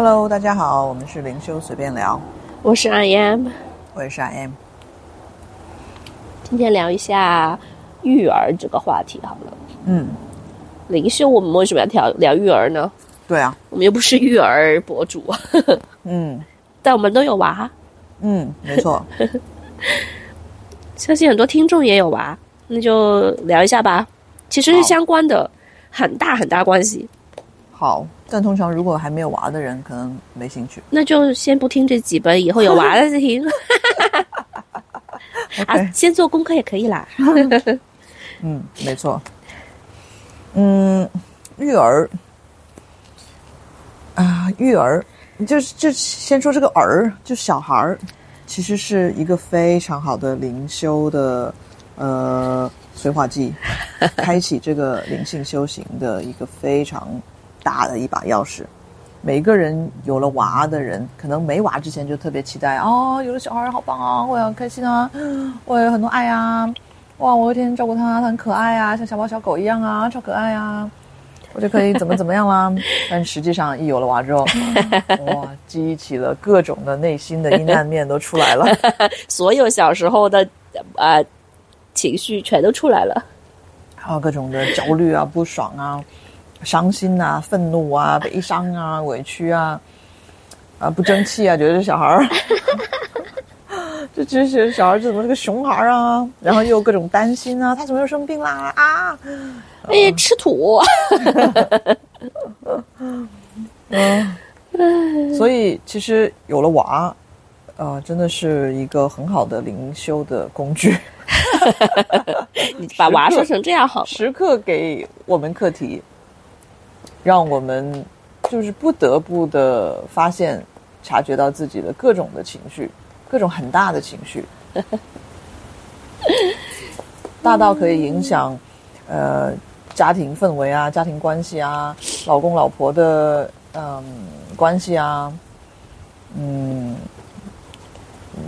Hello，大家好，我们是灵修随便聊，我是 I am，我也是 I am。今天聊一下育儿这个话题好了。嗯，灵修我们为什么要聊聊育儿呢？对啊，我们又不是育儿博主，嗯但我们都有娃，嗯，没错，相信很多听众也有娃，那就聊一下吧。其实是相关的，很大很大关系。好。但通常如果还没有娃的人，可能没兴趣。那就先不听这几本，以后有娃了再听。啊先做功课也可以啦。嗯，没错。嗯，育儿啊，育儿就是就先说这个儿，就小孩儿，其实是一个非常好的灵修的呃 催化剂，开启这个灵性修行的一个非常大的一把钥匙。每个人有了娃的人，可能没娃之前就特别期待哦，有了小孩好棒啊，我也很开心啊，我有很多爱啊，哇，我有一天照顾他，他很可爱啊，像小猫小狗一样啊，超可爱啊，我就可以怎么怎么样啦。但实际上，一有了娃之后，哇，激起了各种的内心的阴暗面都出来了。所有小时候的呃情绪全都出来了。还有各种的焦虑啊、不爽啊、伤心啊、愤怒啊、悲伤啊、委屈啊、啊不争气啊，觉得这小孩儿，这这这小孩儿怎么是个熊孩儿啊？然后又各种担心啊，他怎么又生病啦啊？哎，吃土。嗯，所以其实有了娃，呃，真的是一个很好的灵修的工具，你把娃说成这样好？时刻给我们课题，让我们就是不得不的发现、察觉到自己的各种的情绪，各种很大的情绪，大到可以影响呃家庭氛围啊、家庭关系啊、老公老婆的嗯关系啊，嗯。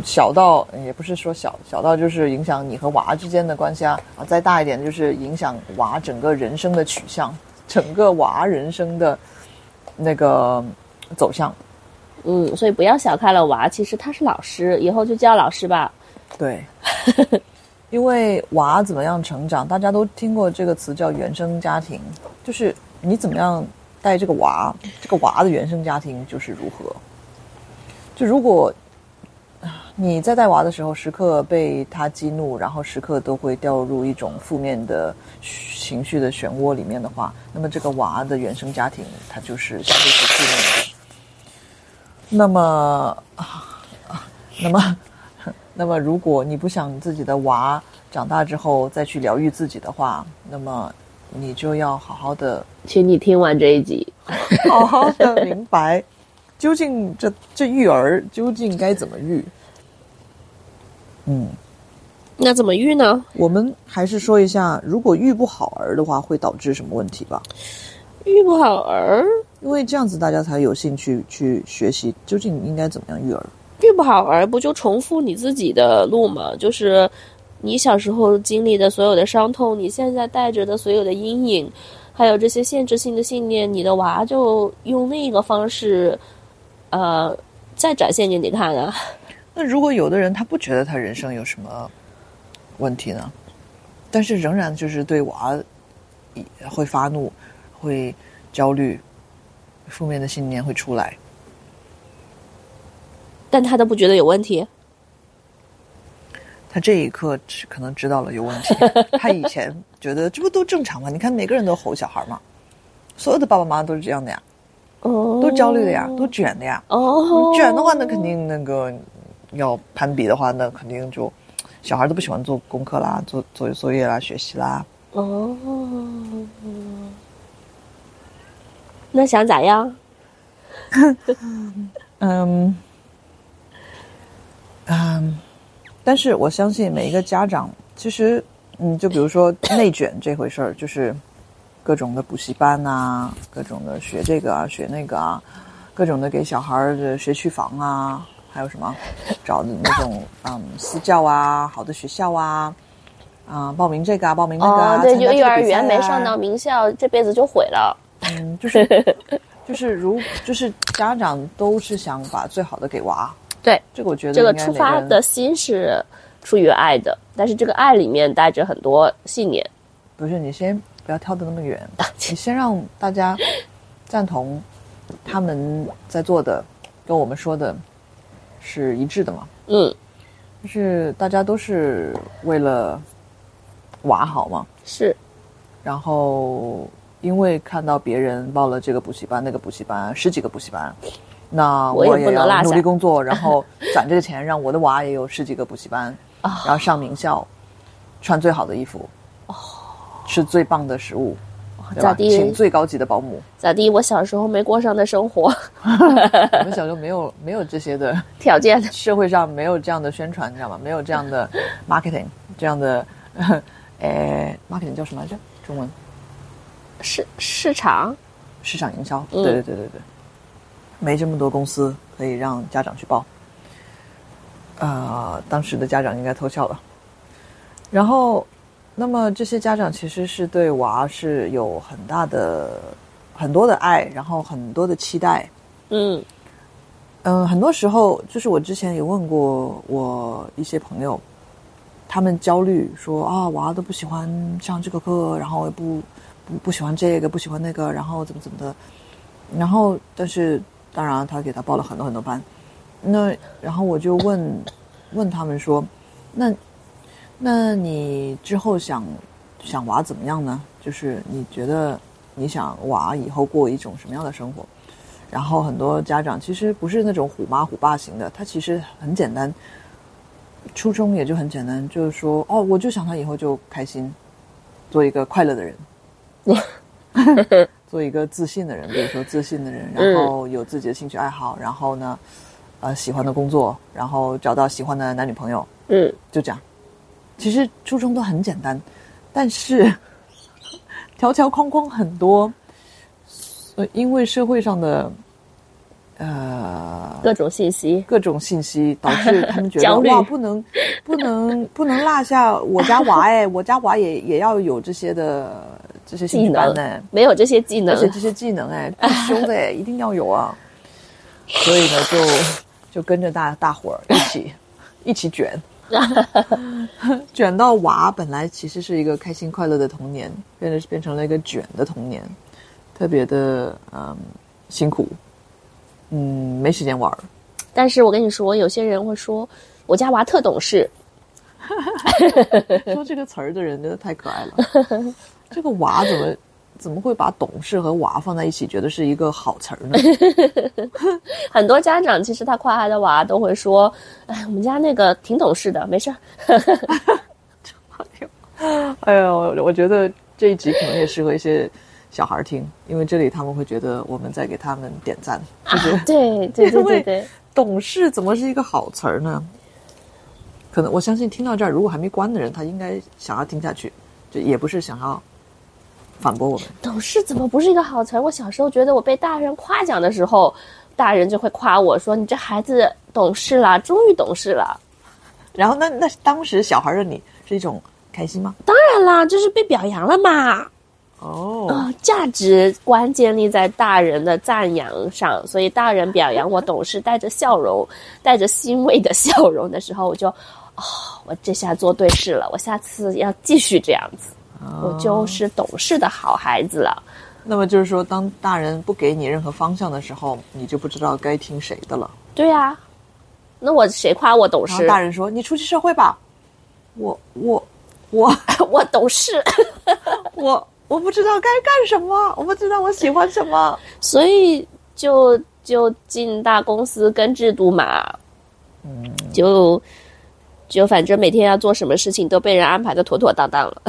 小到也不是说小，小到就是影响你和娃之间的关系啊啊，再大一点就是影响娃整个人生的取向，整个娃人生的那个走向。嗯，所以不要小看了娃，其实他是老师，以后就叫老师吧。对，因为娃怎么样成长，大家都听过这个词叫原生家庭，就是你怎么样带这个娃，这个娃的原生家庭就是如何。就如果你在带娃的时候，时刻被他激怒，然后时刻都会掉入一种负面的情绪的漩涡里面的话，那么这个娃的原生家庭，它就是相对是负面的。那么，啊那么，那么如果你不想自己的娃长大之后再去疗愈自己的话，那么你就要好好的请你听完这一集。好好的明白，究竟这这育儿究竟该怎么育？嗯，那怎么育呢？我们还是说一下，如果育不好儿的话，会导致什么问题吧？育不好儿，因为这样子大家才有兴趣去学习究竟应该怎么样育儿。育不好儿，不就重复你自己的路吗？就是你小时候经历的所有的伤痛，你现在带着的所有的阴影，还有这些限制性的信念，你的娃就用另一个方式，呃，再展现给你看啊。那如果有的人他不觉得他人生有什么问题呢，但是仍然就是对娃会发怒、会焦虑，负面的信念会出来。但他都不觉得有问题。他这一刻只可能知道了有问题。他以前觉得这不都正常吗？你看每个人都吼小孩嘛，所有的爸爸妈妈都是这样的呀，哦，都焦虑的呀，都卷的呀。哦，卷的话，那肯定那个要攀比的话，那肯定就小孩都不喜欢做功课啦，做做作业啦，学习啦。哦，那想咋样？嗯嗯，但是我相信每一个家长，其实嗯，就比如说内卷这回事儿，就是各种的补习班啊，各种的学这个啊，学那个啊，各种的给小孩儿的学区房啊，还有什么找那种嗯私教啊，好的学校啊，啊、报名这个啊，报名那个啊，哦，对，幼儿园没上到名校，这辈子就毁了。嗯，就是 就是如就是家长都是想把最好的给娃，对，这个我觉得这个出发的心是出于爱的，但是这个爱里面带着很多信念。不是你先不要跳得那么远，你先让大家赞同他们在做的跟我们说的是一致的嘛，嗯，就是大家都是为了娃好嘛，是，然后因为看到别人报了这个补习班、那个补习班，十几个补习班，那我也也要努力工作，然后攒这个钱，让我的娃也有十几个补习班，啊 然后上名校，穿最好的衣服，吃最棒的食物？咋地请最高级的保姆。咋地？我小时候没过上的生活 我们小时候没有没有这些的，条件，社会上没有这样的宣传，你知道吗？没有这样的 marketing，这样的，呃，marketing 叫什么来着？中文？市市场市场营销，嗯对对对对对，没这么多公司可以让家长去报。呃，当时的家长应该偷笑了。然后，那么这些家长其实是对娃是有很大的、很多的爱，然后很多的期待。嗯。嗯，很多时候就是我之前也问过我一些朋友，他们焦虑说啊，娃都不喜欢上这个课，然后也不不不喜欢这个，不喜欢那个，然后怎么怎么的，然后但是当然他给他报了很多很多班，那然后我就问问他们说，那那你之后想想娃怎么样呢？就是你觉得你想娃以后过一种什么样的生活？然后很多家长其实不是那种虎妈虎爸型的，他其实很简单，初衷也就很简单，就是说哦，我就想他以后就开心，做一个快乐的人，做一个自信的人，比如说自信的人，然后有自己的兴趣爱好，然后呢，呃，喜欢的工作，然后找到喜欢的男女朋友，嗯，就这样。其实初衷都很简单，但是 条条框框很多，呃，因为社会上的呃各种信息，各种信息，导致他们觉得 哇，不能不能不能落下我家娃哎，我家娃也也要有这些的这些兴技能。呢，没有这些技能。而，且这些技能哎，必修的哎，一定要有啊。所以呢，就就跟着大大伙儿一起一起卷，卷到娃本来其实是一个开心快乐的童年，变得变成了一个卷的童年，特别的嗯辛苦，嗯没时间玩儿。但是我跟你说，有些人会说我家娃特懂事，说这个词儿的人真的太可爱了。这个娃怎么怎么会把懂事和娃放在一起，觉得是一个好词儿呢？很多家长其实他夸他的娃都会说，哎，我们家那个挺懂事的，没事儿。哎呦，我觉得这一集可能也适合一些小孩听，因为这里他们会觉得我们在给他们点赞，就是对对对对对，懂事怎么是一个好词儿呢？可能我相信听到这儿，如果还没关的人，他应该想要听下去，就也不是想要反驳我们。懂事怎么不是一个好词儿？我小时候觉得我被大人夸奖的时候，大人就会夸我说：“你这孩子懂事了，终于懂事了。然后那那当时小孩儿的你是一种开心吗？”当然啦，就是被表扬了嘛。哦，啊，价值观建立在大人的赞扬上，所以大人表扬我懂事，带着笑容，带着欣慰的笑容的时候，我就，哦，我这下做对事了，我下次要继续这样子，我就是懂事的好孩子了。那么就是说，当大人不给你任何方向的时候，你就不知道该听谁的了。对呀、那我谁夸我懂事？大人说：“你出去社会吧。”我我我 我懂事，我我不知道该干什么，我不知道我喜欢什么。所以就就进大公司跟制度嘛，嗯，就就反正每天要做什么事情都被人安排的妥妥当当了。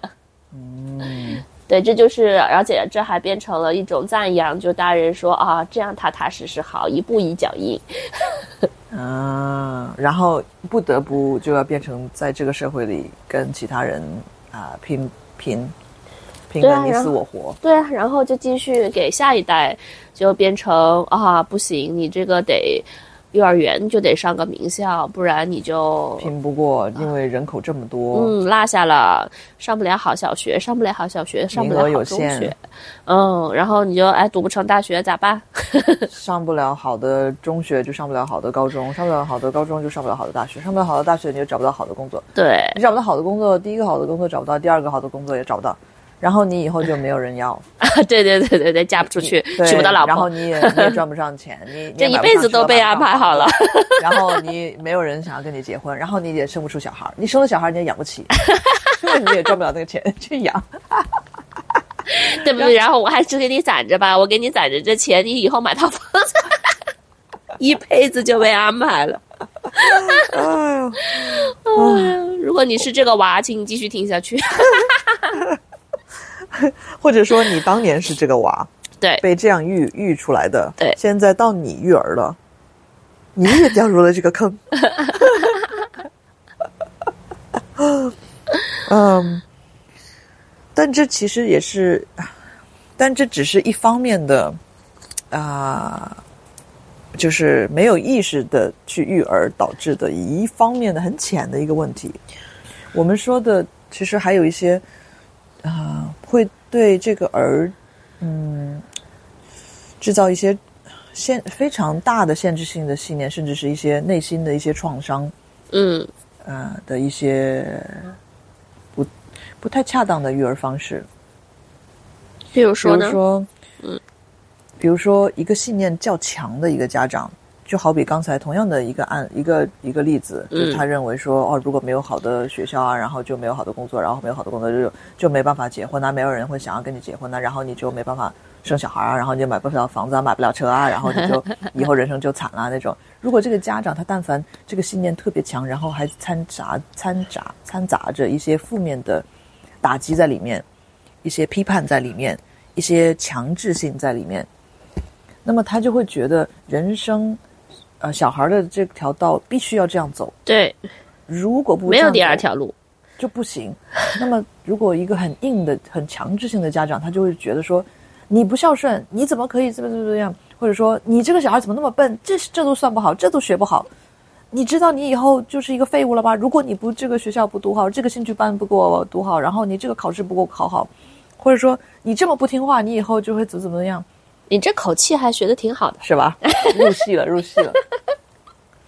嗯，对，这就是，而且这还变成了一种赞扬，就大人说啊，这样踏踏实实好，一步一脚印。啊，然后不得不就要变成在这个社会里跟其他人啊、拼拼拼对个你死我活。对啊，然后就继续给下一代，就变成啊，不行，你这个得幼儿园就得上个名校，不然你就拼不过，因为人口这么多，嗯落下了，上不了好小学，上不了好小学，上不了名额有好中限学，嗯，然后你就哎读不成大学咋办？上不了好的中学就上不了好的高中，上不了好的高中就上不了好的大学，上不了好的大学你就找不到好的工作，对，你找不到好的工作，第一个好的工作找不到，第二个好的工作也找不到，然后你以后就没有人要，对对对对对，嫁不出去，娶不到老婆然后，你也你也赚不上钱，你 这一辈子都被安排好了，然后你没有人想要跟你结婚，然后你也生不出小孩，你生了小孩你也养不起，因为你也赚不了那个钱去养。对不对？然后我还是给你攒着吧，我给你攒着这钱，你以后买套房子，一辈子就被安排了。哎呦，哎如果你是这个娃，请你继续听下去。或者说你当年是这个娃，对被这样育育出来的，对现在到你育儿了，你也掉入了这个坑。嗯，但这其实也是，但这只是一方面的啊、就是没有意识的去育儿导致的一方面的很浅的一个问题。我们说的其实还有一些啊、会对这个儿嗯制造一些限非常大的限制性的信念，甚至是一些内心的一些创伤。嗯呃的一些不不太恰当的育儿方式，比比如说呢？如说，嗯，比如说一个信念较强的一个家长，就好比刚才同样的一个案一个一个例子，就是他认为说，哦，如果没有好的学校啊，然后就没有好的工作，然后没有好的工作就就没办法结婚啊，没有人会想要跟你结婚啊，然后你就没办法生小孩啊，然后你就买不了房子啊，买不了车啊，然后你就 以后人生就惨了那种。如果这个家长他但凡这个信念特别强，然后还掺杂掺杂掺杂着一些负面的打击在里面，一些批判在里面，一些强制性在里面，那么他就会觉得人生，呃，小孩的这条道必须要这样走，对，如果不没有第二条路。就不行。那么，如果一个很硬的、很强制性的家长，他就会觉得说，你不孝顺，你怎么可以这么这么这样？或者说，你这个小孩怎么那么笨？这这都算不好，这都学不好。你知道你以后就是一个废物了吧？如果你不这个学校不读好，这个兴趣班不给我读好，然后你这个考试不给我考好，或者说你这么不听话，你以后就会怎么怎么样，你这口气还学的挺好的。是吧？入戏了，入戏了。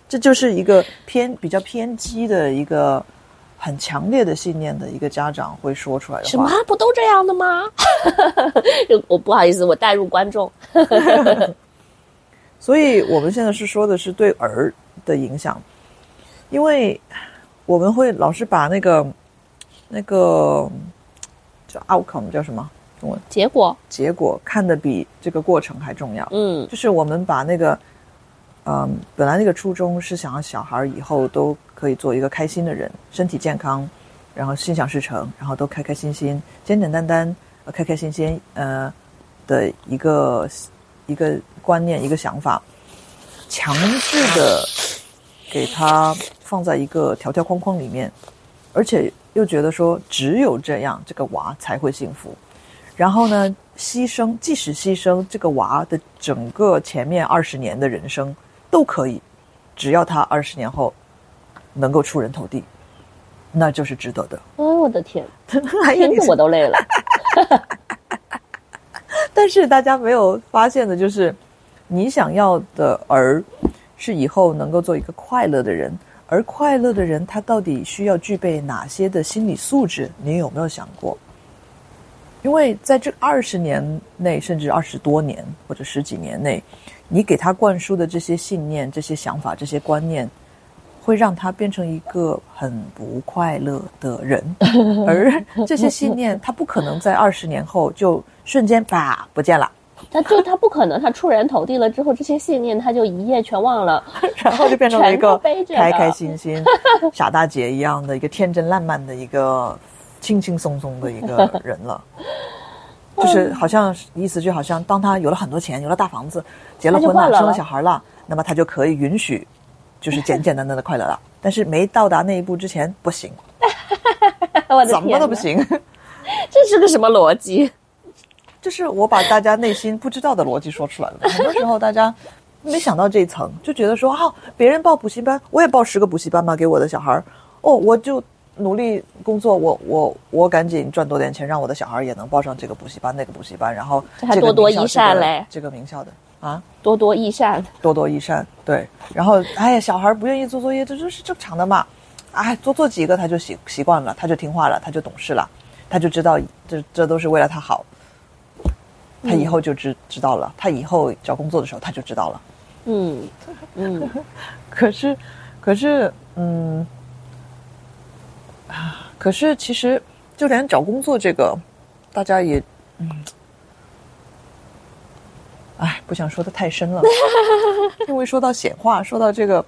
这就是一个偏比较偏激的一个很强烈的信念的一个家长会说出来的话。什么不都这样的吗？我不好意思，我带入观众。所以我们现在是说的是对儿的影响，因为我们会老是把那个那个叫 outcome 叫什么结果，结果看得比这个过程还重要。嗯就是我们把那个，嗯，本来那个初衷是想要小孩以后都可以做一个开心的人，身体健康，然后心想事成，然后都开开心心、简简单单、呃开开心心，呃的一个一个观念、一个想法，强制的给他放在一个条条框框里面，而且又觉得说只有这样，这个娃才会幸福。然后呢，牺牲，即使牺牲这个娃的整个前面二十年的人生都可以，只要他二十年后能够出人头地，那就是值得的。哎，我的天，我都累了。但是大家没有发现的就是，你想要的儿是以后能够做一个快乐的人，而快乐的人他到底需要具备哪些的心理素质？你有没有想过？因为在这二十年内，甚至二十多年或者十几年内，你给他灌输的这些信念、这些想法、这些观念，会让他变成一个很不快乐的人。而这些信念，他不可能在二十年后就瞬间啪不见了，他就他不可能，他出人头地了之后，这些信念他就一夜全忘了。然后就变成了一个开开心心、傻大姐一样的一个天真烂漫的一个轻轻松松的一个人了。就是好像意思就好像，当他有了很多钱，有了大房子，结了婚了，生了小孩了，那么他就可以允许，就是简简单单的快乐了。但是没到达那一步之前，不行，我的怎么都不行。这是个什么逻辑？就是我把大家内心不知道的逻辑说出来了。很多时候大家没想到这一层，就觉得说啊，别人报补习班，我也报十个补习班吧，给我的小孩儿。哦，我就努力工作，我我我赶紧赚多点钱，让我的小孩也能报上这个补习班、那个补习班，然后这还这个多多益善嘞这个名校的啊，多多益善。多多益善。对，然后哎呀，小孩不愿意做作业，这就是正常的嘛。哎，多做几个他就习习惯了，他就听话了，他就懂事了，他就知道这这都是为了他好。他以后就知知道了，他以后找工作的时候他就知道了。嗯嗯，可是，可是，嗯，啊，可是其实就连找工作这个，大家也，嗯，哎，不想说的太深了，因为说到显化，说到这个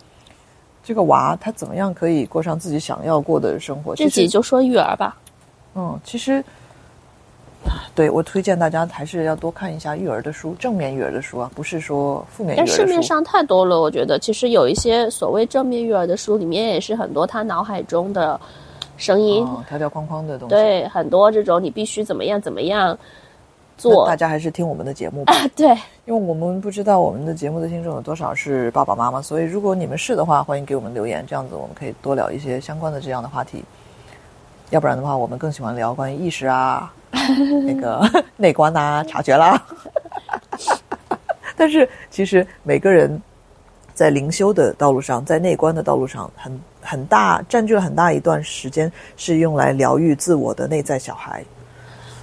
这个娃他怎么样可以过上自己想要过的生活，这其实集就说育儿吧。嗯，其实，对我推荐大家还是要多看一下育儿的书，正面育儿的书啊，不是说负面育儿但的书。市面上太多了，我觉得其实有一些所谓正面育儿的书，里面也是很多他脑海中的声音，哦条条框框的东西，对，很多这种你必须怎么样怎么样做大，家还是听我们的节目吧。对，因为我们不知道我们的节目的听众有多少是爸爸妈妈，所以如果你们是的话，欢迎给我们留言，这样子我们可以多聊一些相关的这样的话题。要不然的话，我们更喜欢聊关于意识啊、那个内观啊、察觉啦。但是其实每个人在灵修的道路上，在内观的道路上，很很大占据了很大一段时间是用来疗愈自我的内在小孩。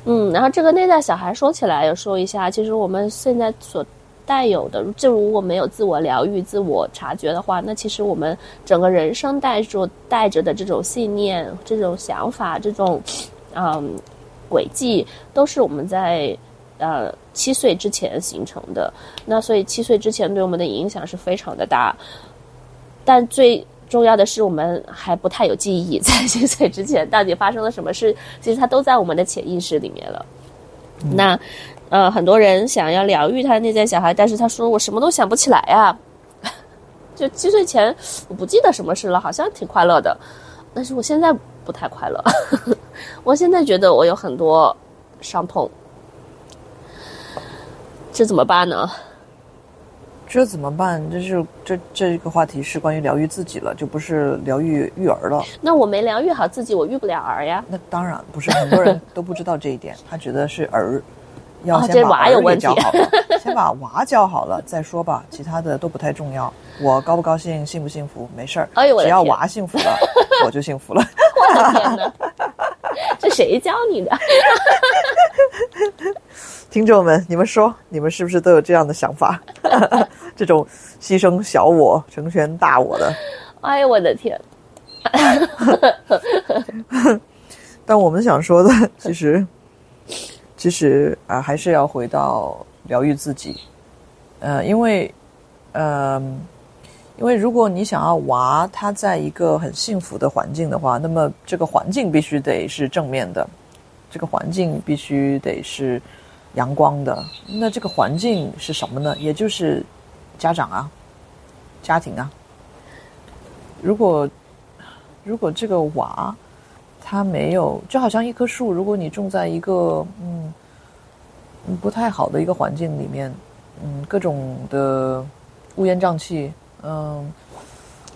嗯，然后这个内在小孩说起来，要说一下，其实我们现在所带有的，就如果没有自我疗愈、自我察觉的话，那其实我们整个人生带着带着的这种信念、这种想法、这种嗯轨迹，都是我们在呃七岁之前形成的。那所以七岁之前对我们的影响是非常的大，但最重要的是，我们还不太有记忆，在七岁之前到底发生了什么事，其实它都在我们的潜意识里面了。那呃，很多人想要疗愈他的内在小孩，但是他说我什么都想不起来呀、就七岁前我不记得什么事了，好像挺快乐的，但是我现在不太快乐。我现在觉得我有很多伤痛，这怎么办呢？这怎么办？这是这这个话题是关于疗愈自己了，就不是疗愈育儿了。那我没疗愈好自己，我育不了儿呀。那当然不是，很多人都不知道这一点，他觉得是儿要先把娃有问题教好了，先把娃教好了再说吧，其他的都不太重要。我高不高兴，幸不幸福没事儿，只要娃幸福了，我就幸福了。我的天哪，这谁教你的？听众们，你们说，你们是不是都有这样的想法？这种牺牲小我成全大我的。哎呦我的天！但我们想说的，其实，其实啊、还是要回到疗愈自己。呃，因为，呃，因为如果你想要娃他在一个很幸福的环境的话，那么这个环境必须得是正面的，这个环境必须得是阳光的。那这个环境是什么呢？也就是家长啊，家庭啊。如果如果这个娃他没有，就好像一棵树，如果你种在一个嗯嗯不太好的一个环境里面，嗯，各种的乌烟瘴气，嗯，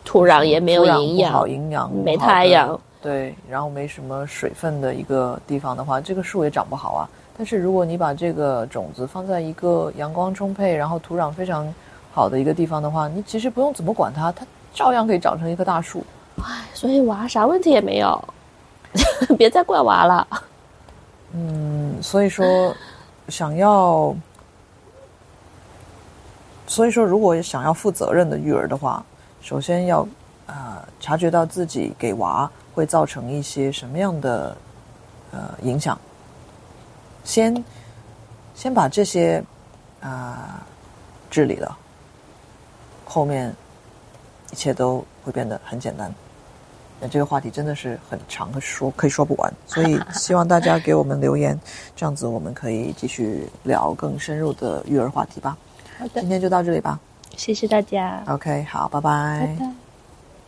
土壤也没有营养不好，营养没太阳，对，然后没什么水分的一个地方的话，这个树也长不好啊。但是如果你把这个种子放在一个阳光充沛，然后土壤非常好的一个地方的话，你其实不用怎么管它，它照样可以长成一棵大树。所以娃啥问题也没有，别再怪娃了。嗯，所以说，想要，所以说，如果想要负责任的育儿的话，首先要呃察觉到自己给娃会造成一些什么样的呃影响，先先把这些啊、治理了，后面一切都会变得很简单。那这个话题真的是很长，说可以说不完，所以 希望大家给我们留言，这样子我们可以继续聊更深入的育儿话题吧。好的今，天就到这里吧。谢谢大家，OK，好，拜拜拜。